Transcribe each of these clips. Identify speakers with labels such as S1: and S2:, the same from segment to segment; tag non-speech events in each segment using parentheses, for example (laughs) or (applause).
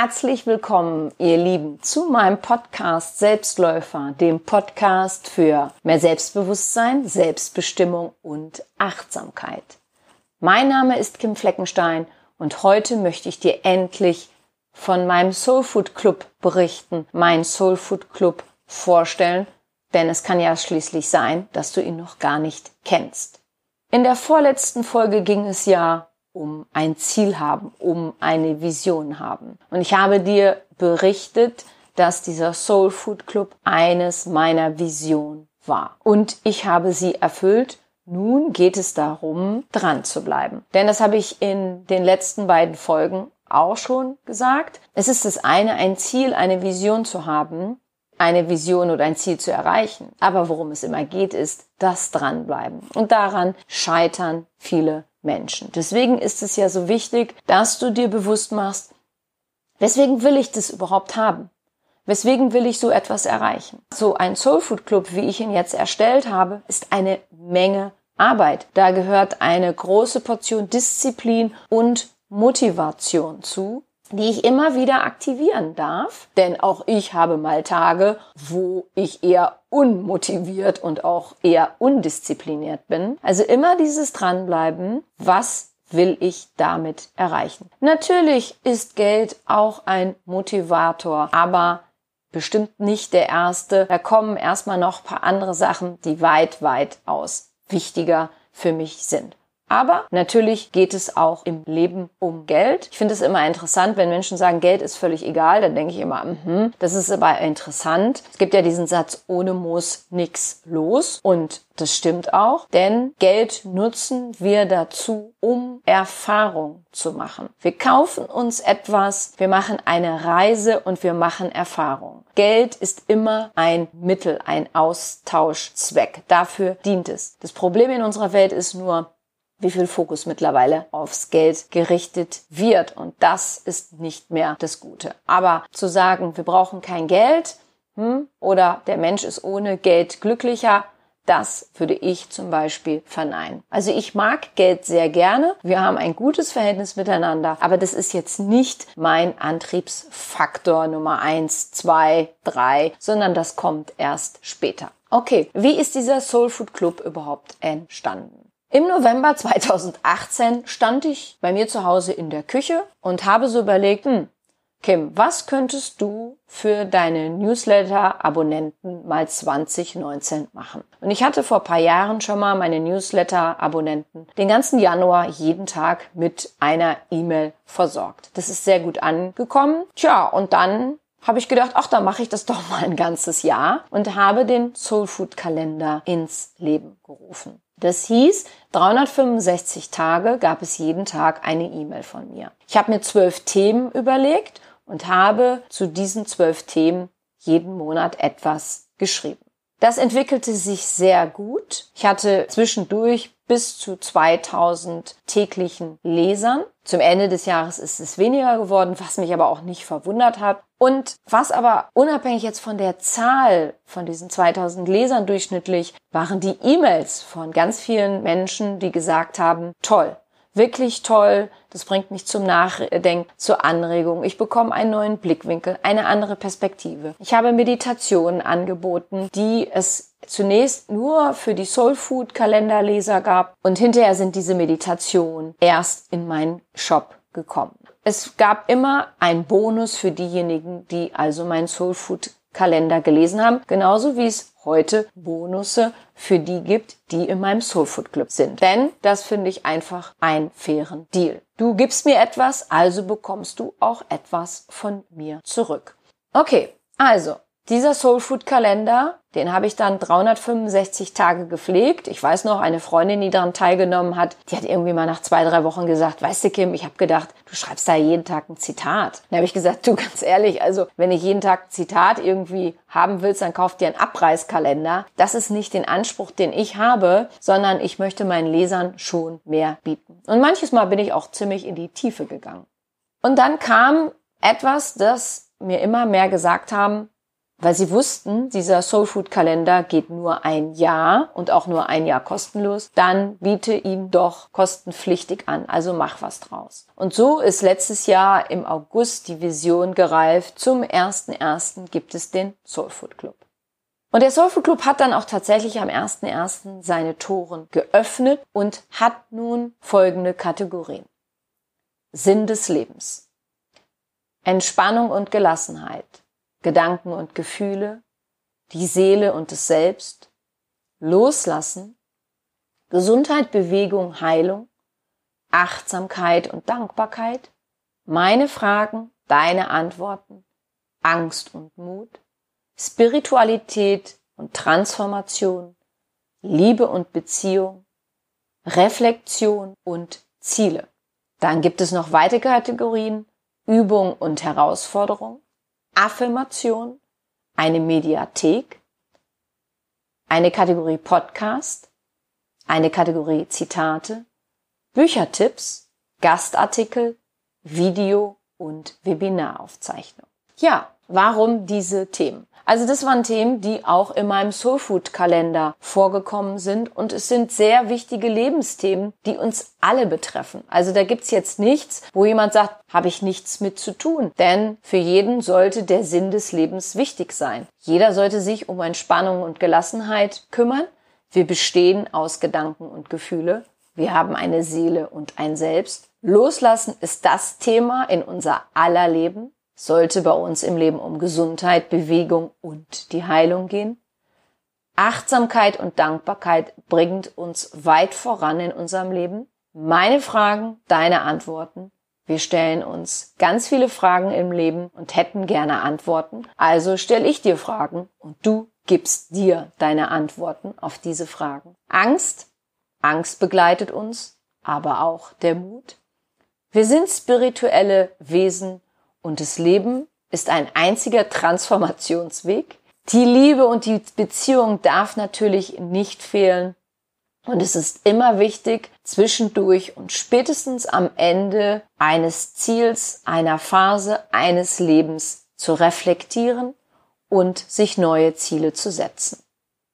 S1: Herzlich willkommen, ihr Lieben, zu meinem Podcast Selbstläufer, dem Podcast für mehr Selbstbewusstsein, Selbstbestimmung und Achtsamkeit. Mein Name ist Kim Fleckenstein und heute möchte ich dir endlich von meinem Soul Food Club berichten, mein Soul Food Club vorstellen, denn es kann ja schließlich sein, dass du ihn noch gar nicht kennst. In der vorletzten Folge ging es ja um ein Ziel haben, um eine Vision haben. Und ich habe dir berichtet, dass dieser Soul Food Club eines meiner Visionen war. Und ich habe sie erfüllt. Nun geht es darum, dran zu bleiben. Denn das habe ich in den letzten beiden Folgen auch schon gesagt. Es ist das eine, ein Ziel, eine Vision zu haben, eine Vision oder ein Ziel zu erreichen. Aber worum es immer geht, ist das dranbleiben. Und daran scheitern viele Menschen. Deswegen ist es ja so wichtig, dass du dir bewusst machst, weswegen will ich das überhaupt haben? Weswegen will ich so etwas erreichen? So ein Soul Food Club, wie ich ihn jetzt erstellt habe, ist eine Menge Arbeit. Da gehört eine große Portion Disziplin und Motivation zu, die ich immer wieder aktivieren darf. Denn auch ich habe mal Tage, wo ich eher unmotiviert und auch eher undiszipliniert bin. Also immer dieses Dranbleiben, was will ich damit erreichen. Natürlich ist Geld auch ein Motivator, aber bestimmt nicht der erste. Da kommen erstmal noch paar andere Sachen, die weit, weit aus wichtiger für mich sind. Aber natürlich geht es auch im Leben um Geld. Ich finde es immer interessant, wenn Menschen sagen, Geld ist völlig egal, dann denke ich immer, mhm, das ist aber interessant. Es gibt ja diesen Satz, ohne muss nix los. Und das stimmt auch, denn Geld nutzen wir dazu, um Erfahrung zu machen. Wir kaufen uns etwas, wir machen eine Reise und wir machen Erfahrung. Geld ist immer ein Mittel, ein Austauschzweck. Dafür dient es. Das Problem in unserer Welt ist nur, wie viel Fokus mittlerweile aufs Geld gerichtet wird. Und das ist nicht mehr das Gute. Aber zu sagen, wir brauchen kein Geld hm, oder der Mensch ist ohne Geld glücklicher, das würde ich zum Beispiel verneinen. Also ich mag Geld sehr gerne. Wir haben ein gutes Verhältnis miteinander, aber das ist jetzt nicht mein Antriebsfaktor Nummer eins, zwei, drei, sondern das kommt erst später. Okay, wie ist dieser Soul Food Club überhaupt entstanden? Im November 2018 stand ich bei mir zu Hause in der Küche und habe so überlegt, hm, Kim, was könntest du für deine Newsletter-Abonnenten mal 2019 machen? Und ich hatte vor paar Jahren schon mal meine Newsletter-Abonnenten den ganzen Januar jeden Tag mit einer E-Mail versorgt. Das ist sehr gut angekommen. Tja, und dann habe ich gedacht, ach, da mache ich das (laughs) doch mal ein ganzes Jahr und habe den Soul Food Kalender ins Leben gerufen. Das hieß, 365 Tage gab es jeden Tag eine E-Mail von mir. Ich habe mir zwölf Themen überlegt und habe zu diesen zwölf Themen jeden Monat etwas geschrieben. Das entwickelte sich sehr gut. Ich hatte zwischendurch bis zu 2000 täglichen Lesern. Zum Ende des Jahres ist es weniger geworden, was mich aber auch nicht verwundert hat. Und was aber unabhängig jetzt von der Zahl von diesen 2000 Lesern durchschnittlich, waren die E-Mails von ganz vielen Menschen, die gesagt haben, toll, wirklich toll. Das bringt mich zum Nachdenken, zur Anregung. Ich bekomme einen neuen Blickwinkel, eine andere Perspektive. Ich habe Meditationen angeboten, die es zunächst nur für die Soul Food Kalenderleser gab und hinterher sind diese Meditationen erst in meinen Shop gekommen. Es gab immer einen Bonus für diejenigen, die also meinen Soul Food Kalender gelesen haben, genauso wie es heute Bonusse für die gibt, die in meinem Soulfood Club sind. Denn das finde ich einfach einen fairen Deal. Du gibst mir etwas, also bekommst du auch etwas von mir zurück. Okay, also dieser Soulfood Kalender, den habe ich dann 365 Tage gepflegt. Ich weiß noch, eine Freundin, die daran teilgenommen hat, die hat irgendwie mal nach zwei, drei Wochen gesagt, weißt du Kim, ich habe gedacht, du schreibst da jeden Tag ein Zitat. Dann habe ich gesagt, du ganz ehrlich, also wenn ich jeden Tag ein Zitat irgendwie haben willst, dann kauf dir einen Abreißkalender. Das ist nicht den Anspruch, den ich habe, sondern ich möchte meinen Lesern schon mehr bieten. Und manches Mal bin ich auch ziemlich in die Tiefe gegangen. Und dann kam etwas, das mir immer mehr gesagt haben, weil sie wussten, dieser Soul Food Kalender geht nur ein Jahr und auch nur ein Jahr kostenlos, dann biete ihn doch kostenpflichtig an, also mach was draus. Und so ist letztes Jahr im August die Vision gereift, zum 1.1. gibt es den Soul Food Club. Und der Soul Food Club hat dann auch tatsächlich am 1.1. seine Toren geöffnet und hat nun folgende Kategorien. Sinn des Lebens. Entspannung und Gelassenheit Gedanken und Gefühle, die Seele und das Selbst, Loslassen, Gesundheit, Bewegung, Heilung, Achtsamkeit und Dankbarkeit, meine Fragen, deine Antworten, Angst und Mut, Spiritualität und Transformation, Liebe und Beziehung, Reflexion und Ziele. Dann gibt es noch weitere Kategorien, Übung und Herausforderung, Affirmation, eine Mediathek, eine Kategorie Podcast, eine Kategorie Zitate, Büchertipps, Gastartikel, Video und Webinaraufzeichnung. Ja, warum diese Themen? Also das waren Themen, die auch in meinem Soulfood-Kalender vorgekommen sind und es sind sehr wichtige Lebensthemen, die uns alle betreffen. Also da gibt's jetzt nichts, wo jemand sagt, habe ich nichts mit zu tun. Denn für jeden sollte der Sinn des Lebens wichtig sein. Jeder sollte sich um Entspannung und Gelassenheit kümmern. Wir bestehen aus Gedanken und Gefühle. Wir haben eine Seele und ein Selbst. Loslassen ist das Thema in unser aller Leben sollte bei uns im Leben um Gesundheit, Bewegung und die Heilung gehen. Achtsamkeit und Dankbarkeit bringt uns weit voran in unserem Leben. Meine Fragen, deine Antworten. Wir stellen uns ganz viele Fragen im Leben und hätten gerne Antworten. Also stelle ich dir Fragen und du gibst dir deine Antworten auf diese Fragen. Angst. Angst begleitet uns, aber auch der Mut. Wir sind spirituelle Wesen und das Leben ist ein einziger Transformationsweg. Die Liebe und die Beziehung darf natürlich nicht fehlen. Und es ist immer wichtig, zwischendurch und spätestens am Ende eines Ziels, einer Phase, eines Lebens zu reflektieren und sich neue Ziele zu setzen.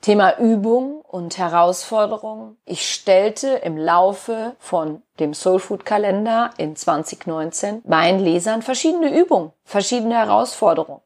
S1: Thema Übung und Herausforderung. Ich stellte im Laufe von dem Soul Food Kalender in 2019 meinen Lesern verschiedene Übungen, verschiedene Herausforderungen,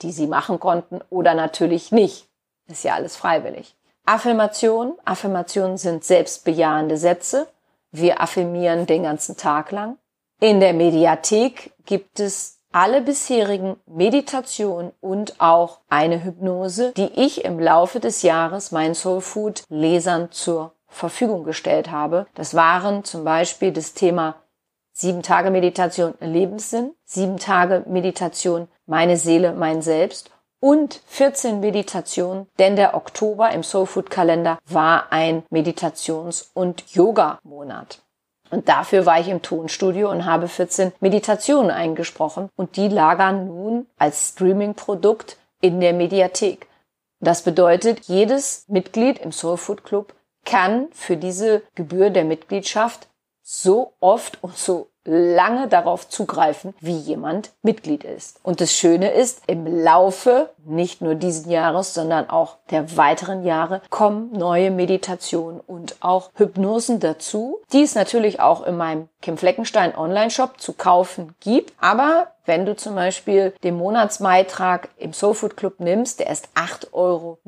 S1: die sie machen konnten oder natürlich nicht. Ist ja alles freiwillig. Affirmation. Affirmationen sind selbstbejahende Sätze. Wir affirmieren den ganzen Tag lang. In der Mediathek gibt es alle bisherigen Meditationen und auch eine Hypnose, die ich im Laufe des Jahres meinen Soul Food Lesern zur Verfügung gestellt habe. Das waren zum Beispiel das Thema sieben Tage Meditation Lebenssinn, sieben Tage Meditation meine Seele, mein Selbst und 14 Meditationen, denn der Oktober im Soul Food Kalender war ein Meditations- und Yoga-Monat. Und dafür war ich im Tonstudio und habe 14 Meditationen eingesprochen und die lagern nun als Streaming-Produkt in der Mediathek. Das bedeutet, jedes Mitglied im Soul Food Club kann für diese Gebühr der Mitgliedschaft so oft und so lange darauf zugreifen, wie jemand Mitglied ist. Und das Schöne ist, im Laufe nicht nur diesen Jahres, sondern auch der weiteren Jahre kommen neue Meditationen und auch Hypnosen dazu, die es natürlich auch in meinem Kim Fleckenstein Online-Shop zu kaufen gibt. Aber wenn du zum Beispiel den Monatsbeitrag im Soulfood Club nimmst, der ist 8,90 Euro.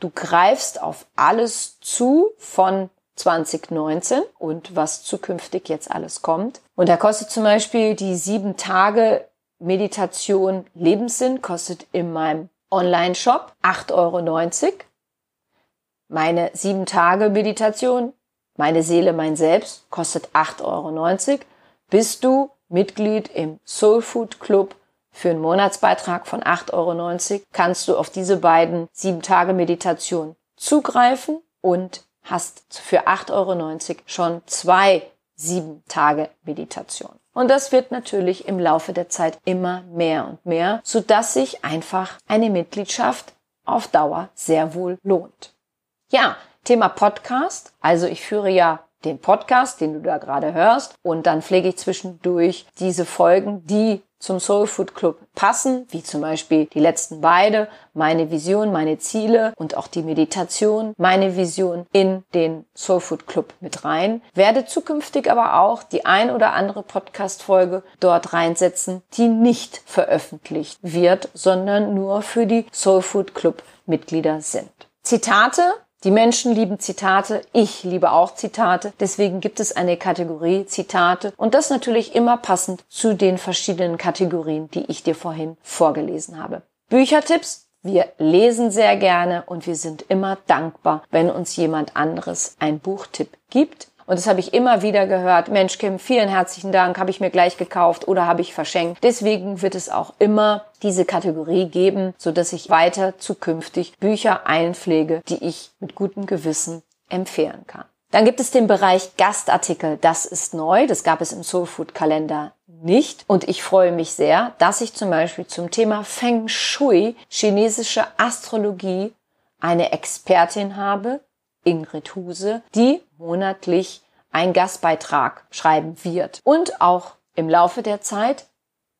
S1: Du greifst auf alles zu von 2019 und was zukünftig jetzt alles kommt. Und da kostet zum Beispiel die sieben Tage Meditation Lebenssinn, kostet in meinem Online-Shop 8,90 Euro. Meine sieben Tage Meditation, meine Seele, mein Selbst, kostet 8,90 Euro. Bist du Mitglied im Soul Food Club für einen Monatsbeitrag von 8,90 Euro, kannst du auf diese beiden sieben Tage Meditation zugreifen und hast für 8,90 Euro schon zwei sieben Tage Meditation. Und das wird natürlich im Laufe der Zeit immer mehr und mehr, so dass sich einfach eine Mitgliedschaft auf Dauer sehr wohl lohnt. Ja, Thema Podcast. Also ich führe ja den Podcast, den du da gerade hörst, und dann pflege ich zwischendurch diese Folgen, die zum Soul Food Club passen, wie zum Beispiel die letzten beide, meine Vision, meine Ziele und auch die Meditation, meine Vision in den Soul Food Club mit rein. Werde zukünftig aber auch die ein oder andere Podcast-Folge dort reinsetzen, die nicht veröffentlicht wird, sondern nur für die Soul Food Club Mitglieder sind. Zitate die Menschen lieben Zitate, ich liebe auch Zitate, deswegen gibt es eine Kategorie Zitate und das natürlich immer passend zu den verschiedenen Kategorien, die ich dir vorhin vorgelesen habe. Büchertipps, wir lesen sehr gerne und wir sind immer dankbar, wenn uns jemand anderes ein Buchtipp gibt. Und das habe ich immer wieder gehört. Mensch, Kim, vielen herzlichen Dank, habe ich mir gleich gekauft oder habe ich verschenkt. Deswegen wird es auch immer diese Kategorie geben, so dass ich weiter zukünftig Bücher einpflege, die ich mit gutem Gewissen empfehlen kann. Dann gibt es den Bereich Gastartikel. Das ist neu. Das gab es im Soul Food Kalender nicht. Und ich freue mich sehr, dass ich zum Beispiel zum Thema Feng Shui, chinesische Astrologie, eine Expertin habe, Ingrid Huse, die monatlich einen Gastbeitrag schreiben wird und auch im Laufe der Zeit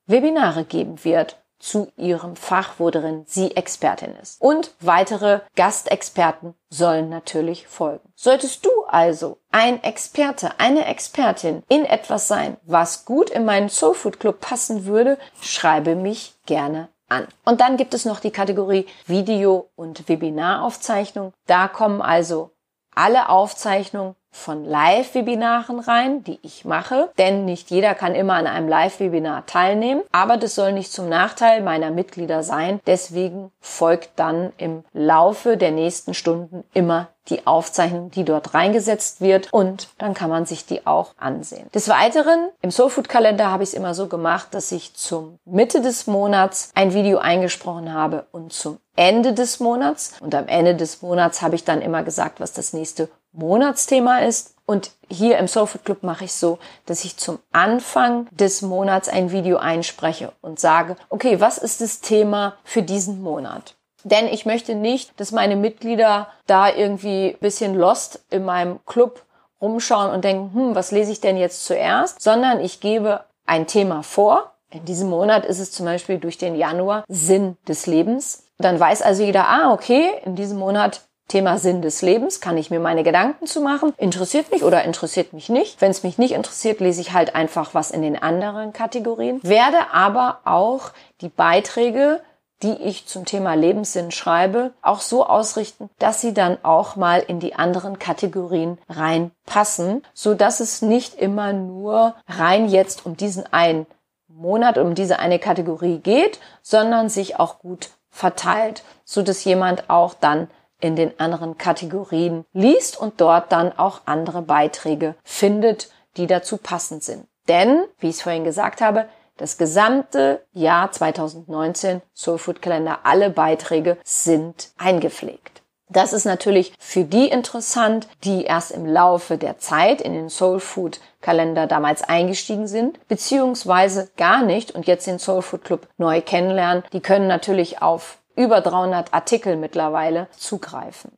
S1: Webinare geben wird zu ihrem Fach, wo darin sie Expertin ist. Und weitere Gastexperten sollen natürlich folgen. Solltest du also ein Experte, eine Expertin in etwas sein, was gut in meinen Soul Food Club passen würde, schreibe mich gerne an. Und dann gibt es noch die Kategorie Video- und Webinaraufzeichnung. Da kommen also alle Aufzeichnungen von Live-Webinaren rein, die ich mache, denn nicht jeder kann immer an einem Live-Webinar teilnehmen, aber das soll nicht zum Nachteil meiner Mitglieder sein. Deswegen folgt dann im Laufe der nächsten Stunden immer die Aufzeichnung, die dort reingesetzt wird und dann kann man sich die auch ansehen. Des Weiteren, im Soulfood-Kalender habe ich es immer so gemacht, dass ich zum Mitte des Monats ein Video eingesprochen habe und zum Ende des Monats und am Ende des Monats habe ich dann immer gesagt, was das nächste Monatsthema ist. Und hier im Soulfood Club mache ich so, dass ich zum Anfang des Monats ein Video einspreche und sage, okay, was ist das Thema für diesen Monat? Denn ich möchte nicht, dass meine Mitglieder da irgendwie bisschen lost in meinem Club rumschauen und denken, hm, was lese ich denn jetzt zuerst? Sondern ich gebe ein Thema vor. In diesem Monat ist es zum Beispiel durch den Januar Sinn des Lebens. Dann weiß also jeder, ah, okay, in diesem Monat Thema Sinn des Lebens, kann ich mir meine Gedanken zu machen. Interessiert mich oder interessiert mich nicht? Wenn es mich nicht interessiert, lese ich halt einfach was in den anderen Kategorien. Werde aber auch die Beiträge die ich zum Thema Lebenssinn schreibe, auch so ausrichten, dass sie dann auch mal in die anderen Kategorien reinpassen, so dass es nicht immer nur rein jetzt um diesen einen Monat, um diese eine Kategorie geht, sondern sich auch gut verteilt, so dass jemand auch dann in den anderen Kategorien liest und dort dann auch andere Beiträge findet, die dazu passend sind. Denn, wie ich es vorhin gesagt habe, das gesamte Jahr 2019 Soul Food Kalender, alle Beiträge sind eingepflegt. Das ist natürlich für die interessant, die erst im Laufe der Zeit in den Soul Food Kalender damals eingestiegen sind, beziehungsweise gar nicht und jetzt den Soul Food Club neu kennenlernen. Die können natürlich auf über 300 Artikel mittlerweile zugreifen.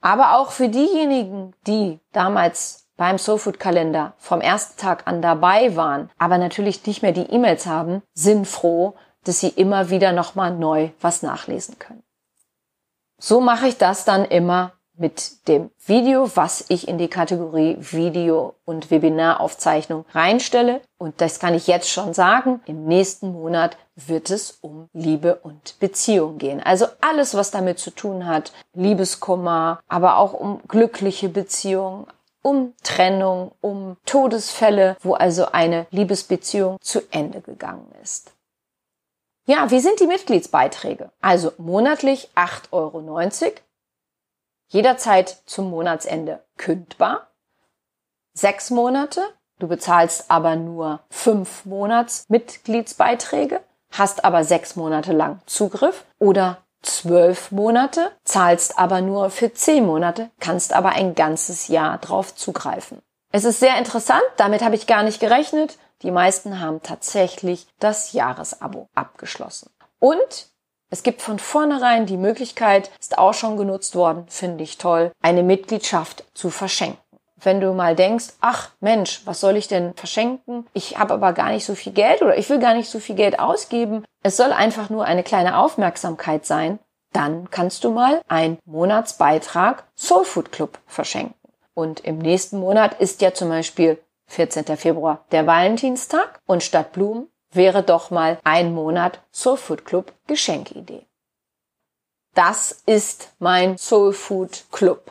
S1: Aber auch für diejenigen, die damals beim Soulfood Kalender vom ersten Tag an dabei waren, aber natürlich nicht mehr die E-Mails haben, sind froh, dass sie immer wieder nochmal neu was nachlesen können. So mache ich das dann immer mit dem Video, was ich in die Kategorie Video und Webinaraufzeichnung reinstelle. Und das kann ich jetzt schon sagen. Im nächsten Monat wird es um Liebe und Beziehung gehen. Also alles, was damit zu tun hat. Liebeskummer, aber auch um glückliche Beziehungen, um Trennung, um Todesfälle, wo also eine Liebesbeziehung zu Ende gegangen ist. Ja, wie sind die Mitgliedsbeiträge? Also monatlich 8,90 Euro jederzeit zum Monatsende kündbar. Sechs Monate, du bezahlst aber nur fünf Monats Mitgliedsbeiträge, hast aber sechs Monate lang Zugriff oder zwölf Monate, zahlst aber nur für zehn Monate, kannst aber ein ganzes Jahr drauf zugreifen. Es ist sehr interessant, damit habe ich gar nicht gerechnet. Die meisten haben tatsächlich das Jahresabo abgeschlossen. Und es gibt von vornherein die Möglichkeit, ist auch schon genutzt worden, finde ich toll, eine Mitgliedschaft zu verschenken. wenn du mal denkst, ach Mensch, was soll ich denn verschenken? Ich habe aber gar nicht so viel Geld oder ich will gar nicht so viel Geld ausgeben. Es soll einfach nur eine kleine Aufmerksamkeit sein. Dann kannst du mal einen Monatsbeitrag Soul Food Club verschenken. Und im nächsten Monat ist ja zum Beispiel 14. Februar der Valentinstag und statt Blumen wäre doch mal ein Monat Soul Food Club Geschenkidee. Das ist mein Soul Food Club.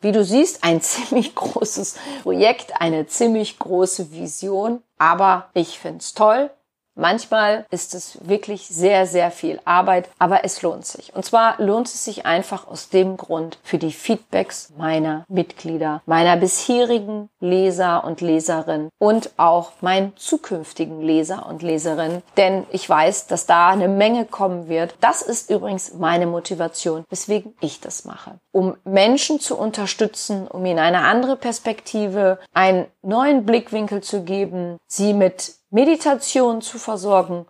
S1: Wie du siehst, ein (laughs) ziemlich großes Projekt, eine ziemlich große Vision, aber ich find's toll Manchmal ist es wirklich sehr, sehr viel Arbeit, aber es lohnt sich. Und zwar lohnt es sich einfach aus dem Grund für die Feedbacks meiner Mitglieder, meiner bisherigen Leser und Leserinnen und auch meinen zukünftigen Leser und Leserinnen. Denn ich weiß, dass da eine Menge kommen wird. Das ist übrigens meine Motivation, weswegen ich das mache. Um Menschen zu unterstützen, um ihnen eine andere Perspektive, einen neuen Blickwinkel zu geben, sie mit Meditation zu versorgen,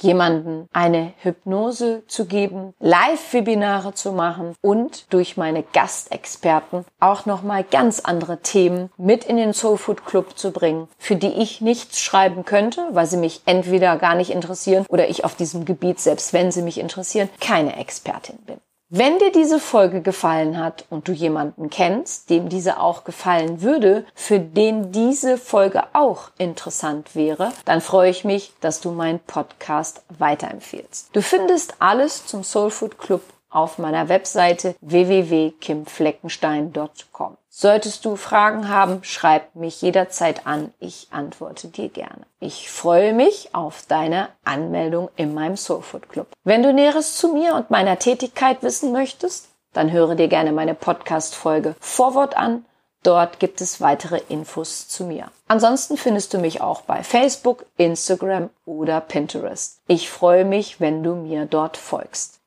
S1: jemanden eine Hypnose zu geben, Live-Webinare zu machen und durch meine Gastexperten auch nochmal ganz andere Themen mit in den Soul Food Club zu bringen, für die ich nichts schreiben könnte, weil sie mich entweder gar nicht interessieren oder ich auf diesem Gebiet, selbst wenn sie mich interessieren, keine Expertin bin. Wenn dir diese Folge gefallen hat und du jemanden kennst, dem diese auch gefallen würde, für den diese Folge auch interessant wäre, dann freue ich mich, dass du meinen Podcast weiterempfehlst. Du findest alles zum Soul Food Club auf meiner Webseite www.kimfleckenstein.com. Solltest du Fragen haben, schreib mich jederzeit an. Ich antworte dir gerne. Ich freue mich auf deine Anmeldung in meinem Soulfood Club. Wenn du Näheres zu mir und meiner Tätigkeit wissen möchtest, dann höre dir gerne meine Podcast-Folge Vorwort an. Dort gibt es weitere Infos zu mir. Ansonsten findest du mich auch bei Facebook, Instagram oder Pinterest. Ich freue mich, wenn du mir dort folgst.